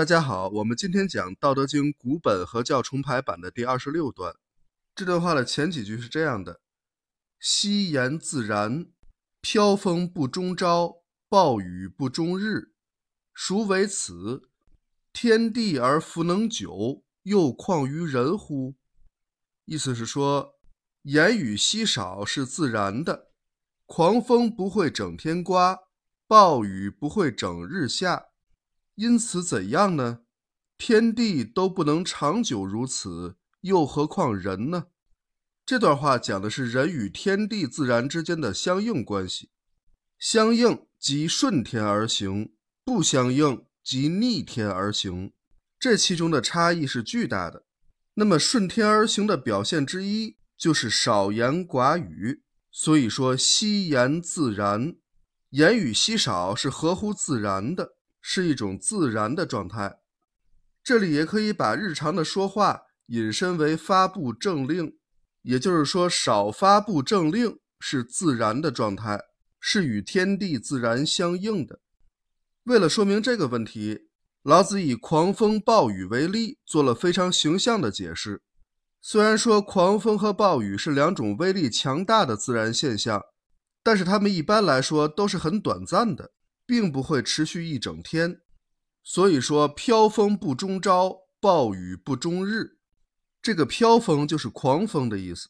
大家好，我们今天讲《道德经》古本和教重排版的第二十六段。这段话的前几句是这样的：“夕言自然，飘风不终朝，暴雨不终日。孰为此？天地而弗能久，又况于人乎？”意思是说，言语稀少是自然的，狂风不会整天刮，暴雨不会整日下。因此怎样呢？天地都不能长久如此，又何况人呢？这段话讲的是人与天地自然之间的相应关系。相应即顺天而行，不相应即逆天而行。这其中的差异是巨大的。那么顺天而行的表现之一就是少言寡语。所以说，惜言自然，言语稀少是合乎自然的。是一种自然的状态，这里也可以把日常的说话引申为发布政令，也就是说，少发布政令是自然的状态，是与天地自然相应的。为了说明这个问题，老子以狂风暴雨为例，做了非常形象的解释。虽然说狂风和暴雨是两种威力强大的自然现象，但是它们一般来说都是很短暂的。并不会持续一整天，所以说飘风不终朝，暴雨不终日。这个飘风就是狂风的意思。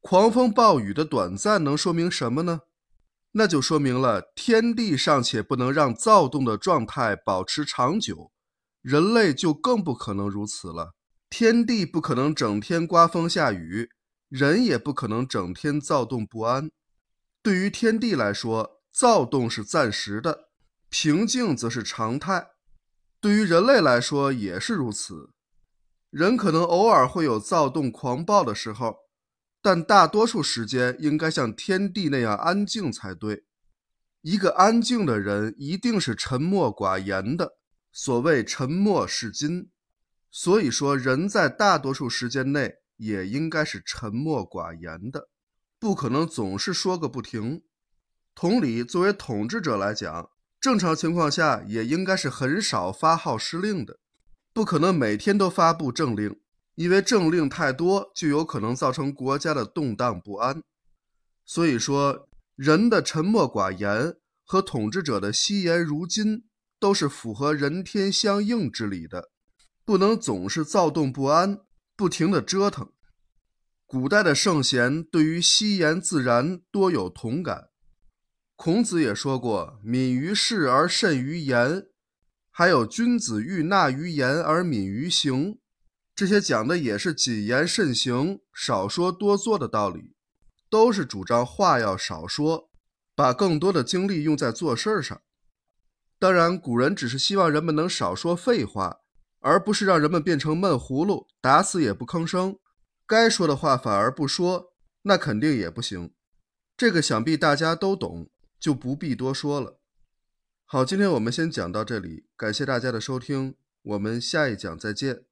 狂风暴雨的短暂能说明什么呢？那就说明了天地尚且不能让躁动的状态保持长久，人类就更不可能如此了。天地不可能整天刮风下雨，人也不可能整天躁动不安。对于天地来说，躁动是暂时的。平静则是常态，对于人类来说也是如此。人可能偶尔会有躁动狂暴的时候，但大多数时间应该像天地那样安静才对。一个安静的人一定是沉默寡言的，所谓沉默是金。所以说，人在大多数时间内也应该是沉默寡言的，不可能总是说个不停。同理，作为统治者来讲。正常情况下也应该是很少发号施令的，不可能每天都发布政令，因为政令太多就有可能造成国家的动荡不安。所以说，人的沉默寡言和统治者的惜言如金都是符合人天相应之理的，不能总是躁动不安，不停的折腾。古代的圣贤对于惜言自然多有同感。孔子也说过：“敏于事而慎于言。”还有“君子欲纳于言而敏于行”，这些讲的也是谨言慎行、少说多做的道理，都是主张话要少说，把更多的精力用在做事儿上。当然，古人只是希望人们能少说废话，而不是让人们变成闷葫芦，打死也不吭声。该说的话反而不说，那肯定也不行。这个想必大家都懂。就不必多说了。好，今天我们先讲到这里，感谢大家的收听，我们下一讲再见。